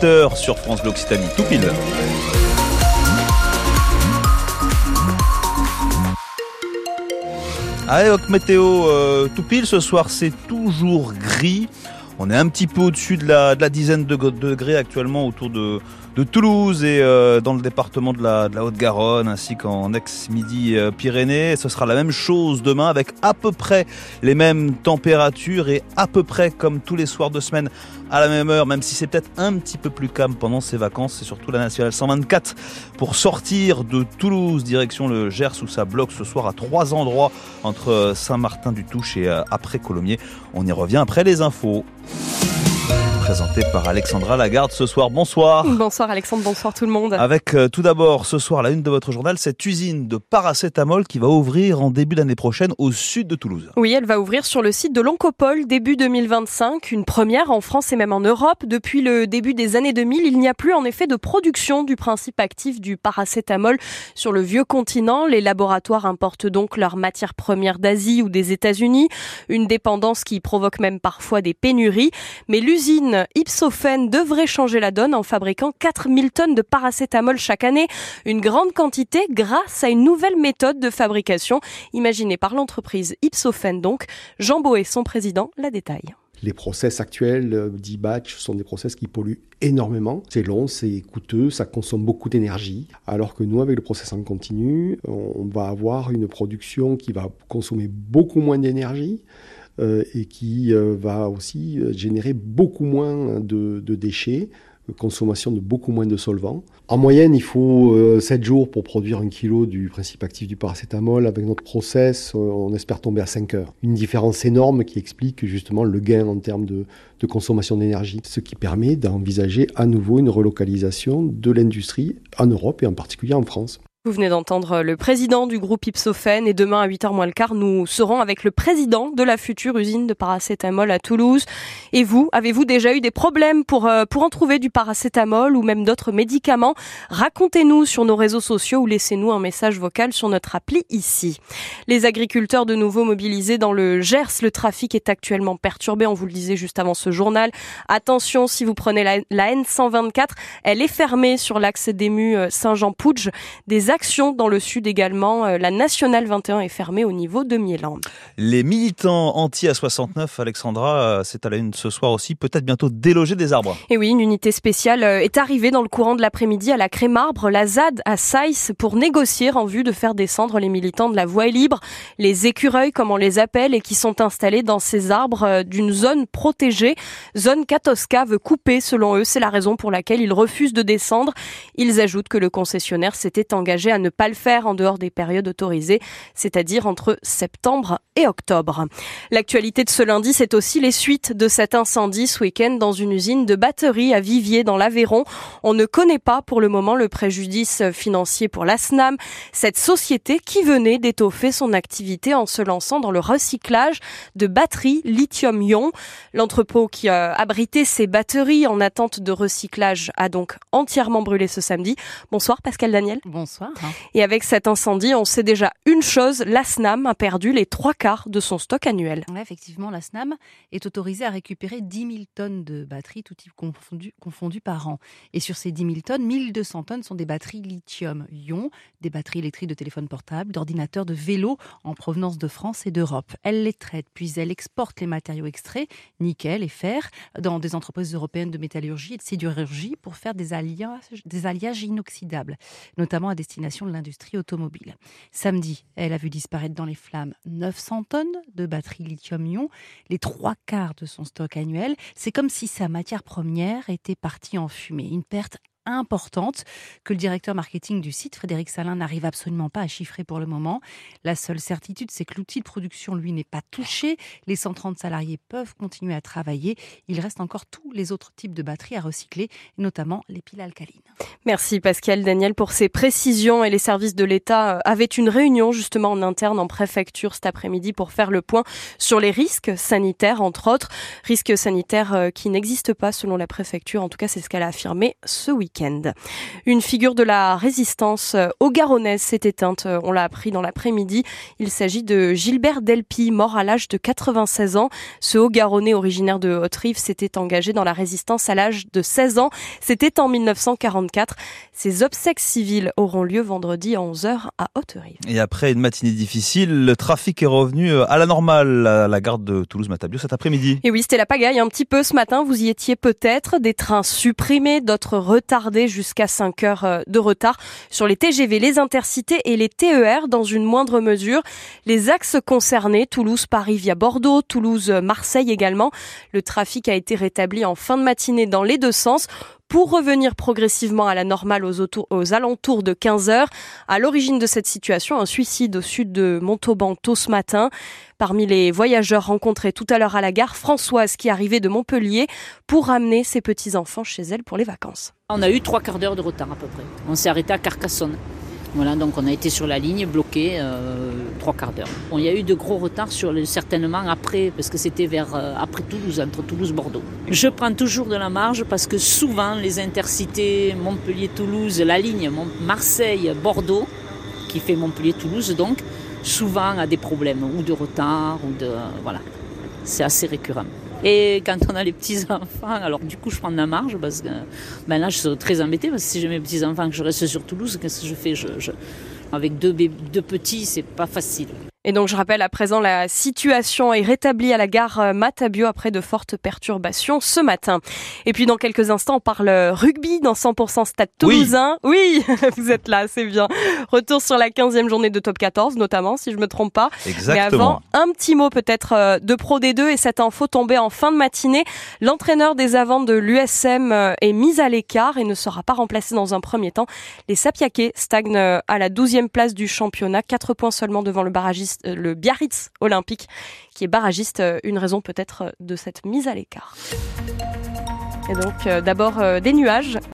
7h sur France Bleu tout pile. Allez, météo euh, tout pile ce soir, c'est toujours gris. On est un petit peu au-dessus de la, dizaine de degrés actuellement autour de, Toulouse et euh, dans le département de la, Haute-Garonne ainsi qu'en ex-midi Pyrénées. Ce sera la même chose demain avec à peu près les mêmes températures et à peu près comme tous les soirs de semaine à la même heure, même si c'est peut-être un petit peu plus calme pendant ces vacances. C'est surtout la nationale 124 pour sortir de Toulouse direction le Gers où ça bloque ce soir à trois endroits entre Saint-Martin-du-Touche et euh, après Colomiers. On y revient après les infos Thank you. Présenté par Alexandra Lagarde ce soir. Bonsoir. Bonsoir Alexandre, bonsoir tout le monde. Avec euh, tout d'abord ce soir la une de votre journal, cette usine de paracétamol qui va ouvrir en début d'année prochaine au sud de Toulouse. Oui, elle va ouvrir sur le site de l'Oncopole début 2025, une première en France et même en Europe. Depuis le début des années 2000, il n'y a plus en effet de production du principe actif du paracétamol sur le vieux continent. Les laboratoires importent donc leurs matières premières d'Asie ou des États-Unis, une dépendance qui provoque même parfois des pénuries. Mais l'usine Ipsophène devrait changer la donne en fabriquant 4000 tonnes de paracétamol chaque année, une grande quantité grâce à une nouvelle méthode de fabrication imaginée par l'entreprise Ipsophène donc. Jean Boé, son président, la détaille. Les process actuels euh, d'e-batch sont des process qui polluent énormément. C'est long, c'est coûteux, ça consomme beaucoup d'énergie. Alors que nous, avec le process en continu, on va avoir une production qui va consommer beaucoup moins d'énergie. Euh, et qui euh, va aussi euh, générer beaucoup moins de, déchets, consommation de beaucoup moins de solvants. En moyenne, il faut 7 jours pour produire un kilo du principe actif du paracétamol. Avec notre process, on espère tomber à 5 heures. Une différence énorme qui explique justement le gain en termes de, de consommation d'énergie, ce qui permet d'envisager à nouveau une relocalisation de l'industrie en Europe et en particulier en France. Vous venez d'entendre le président du groupe Ipsophène et demain à 8h moins le quart, nous serons avec le président de la future usine de paracétamol à Toulouse. Et vous, avez-vous déjà eu des problèmes pour, euh, pour en trouver du paracétamol ou même d'autres médicaments? Racontez-nous sur nos réseaux sociaux ou laissez-nous un message vocal sur notre appli ici. Les agriculteurs de nouveau mobilisés dans le Gers, le trafic est actuellement perturbé, on vous le disait juste avant ce journal. Attention, si vous prenez la, la N124, elle est fermée sur l'axe d'ému euh, Saint-Jean-Pouge. Des Action dans le sud également. Euh, la Nationale 21 est fermée au niveau de Mieland. Les militants anti-A69, Alexandra, euh, c'est à la une ce soir aussi, peut-être bientôt déloger des arbres. Et oui, une unité spéciale euh, est arrivée dans le courant de l'après-midi à la Crémarbre, la ZAD à Saïs, pour négocier en vue de faire descendre les militants de la voie libre, les écureuils comme on les appelle, et qui sont installés dans ces arbres d'une zone protégée. Zone Katoska veut couper, selon eux. C'est la raison pour laquelle ils refusent de descendre. Ils ajoutent que le concessionnaire s'était engagé à ne pas le faire en dehors des périodes autorisées, c'est-à-dire entre septembre et octobre. L'actualité de ce lundi, c'est aussi les suites de cet incendie ce week-end dans une usine de batterie à Vivier dans l'Aveyron. On ne connaît pas pour le moment le préjudice financier pour la SNAM, cette société qui venait d'étoffer son activité en se lançant dans le recyclage de batteries lithium-ion. L'entrepôt qui a abrité ces batteries en attente de recyclage a donc entièrement brûlé ce samedi. Bonsoir Pascal Daniel. Bonsoir. Et avec cet incendie, on sait déjà une chose, la SNAM a perdu les trois quarts de son stock annuel. effectivement, la SNAM est autorisée à récupérer 10 000 tonnes de batteries, tout type confondu, par an. Et sur ces 10 000 tonnes, 1200 tonnes sont des batteries lithium-ion, des batteries électriques de téléphone portable, d'ordinateurs, de vélos en provenance de France et d'Europe. Elle les traite, puis elle exporte les matériaux extraits, nickel et fer, dans des entreprises européennes de métallurgie et de sidérurgie pour faire des alliages, des alliages inoxydables, notamment à destination de l'industrie automobile. Samedi, elle a vu disparaître dans les flammes 900 tonnes de batteries lithium-ion, les trois quarts de son stock annuel. C'est comme si sa matière première était partie en fumée. Une perte importante que le directeur marketing du site, Frédéric Salin, n'arrive absolument pas à chiffrer pour le moment. La seule certitude, c'est que l'outil de production, lui, n'est pas touché. Les 130 salariés peuvent continuer à travailler. Il reste encore tous les autres types de batteries à recycler, notamment les piles alcalines. Merci Pascal Daniel pour ces précisions. Et les services de l'État euh, avaient une réunion justement en interne en préfecture cet après-midi pour faire le point sur les risques sanitaires, entre autres. Risques sanitaires euh, qui n'existent pas selon la préfecture. En tout cas, c'est ce qu'elle a affirmé ce week week-end. Une figure de la résistance au Garonnais s'est éteinte, on l'a appris dans l'après-midi. Il s'agit de Gilbert Delpy, mort à l'âge de 96 ans. Ce haut-garonnais originaire de Haute-Rive s'était engagé dans la résistance à l'âge de 16 ans. C'était en 1944. Ses obsèques civiles auront lieu vendredi à 11h à Haute-Rive. Et après une matinée difficile, le trafic est revenu à la normale à la gare de Toulouse-Matabio cet après-midi. Et oui, c'était la pagaille un petit peu ce matin. Vous y étiez peut-être. Des trains supprimés, d'autres retardés jusqu'à 5 heures euh, de retard sur les TGV, les intercités et les TER dans une moindre mesure. Les axes concernés, Toulouse-Paris via Bordeaux, Toulouse-Marseille également. Le trafic a été rétabli en fin de matinée dans les deux sens pour revenir progressivement à la normale aux, alentours de 15 heures. À l'origine de cette situation, un suicide au sud de Montauban tôt ce matin. Parmi les voyageurs rencontrés tout à l'heure à la gare, Françoise qui arrivait de Montpellier pour amener ses petits-enfants chez elle pour les vacances. On a eu trois quarts d'heure de retard à peu près. On s'est arrêté à Carcassonne. Voilà, donc on a été sur la ligne, bloqué euh, trois quarts d'heure. Bon, il y a eu de gros retards sur certainement après, parce que c'était vers euh, après Toulouse, entre Toulouse et Bordeaux. Je prends toujours de la marge parce que souvent les intercités Montpellier-Toulouse, la ligne Marseille-Bordeaux, qui fait Montpellier-Toulouse donc, souvent a des problèmes ou de retard ou de voilà. C'est assez récurrent. Et quand on a les petits-enfants, alors du coup je prends de la marge parce que ben là je suis très embêtée parce que si j'ai mes petits-enfants que je reste sur Toulouse, qu'est-ce que je fais? Avec deux, deux petits, c'est pas facile. Et donc je rappelle à présent la situation est rétablie à la gare euh, Matabio après de fortes perturbations ce matin. Et puis dans quelques instants on parle rugby dans 100% Stade Toulousain. Oui, oui vous êtes là, c'est bien. Retour sur la 15e journée de Top 14 notamment si je me trompe pas. Exactement. Mais avant un petit mot peut-être euh, de Pro D2 et cette info tombée en fin de matinée. L'entraîneur des avants de l'USM euh, est mis à l'écart et ne sera pas remplacé dans un premier temps. Les Sapiakés stagnent à la 12e place du championnat, 4 points seulement devant le barragiste euh, le Biarritz Olympique, qui est barragiste. Euh, une raison peut-être de cette mise à l'écart. Et donc, euh, d'abord des nuages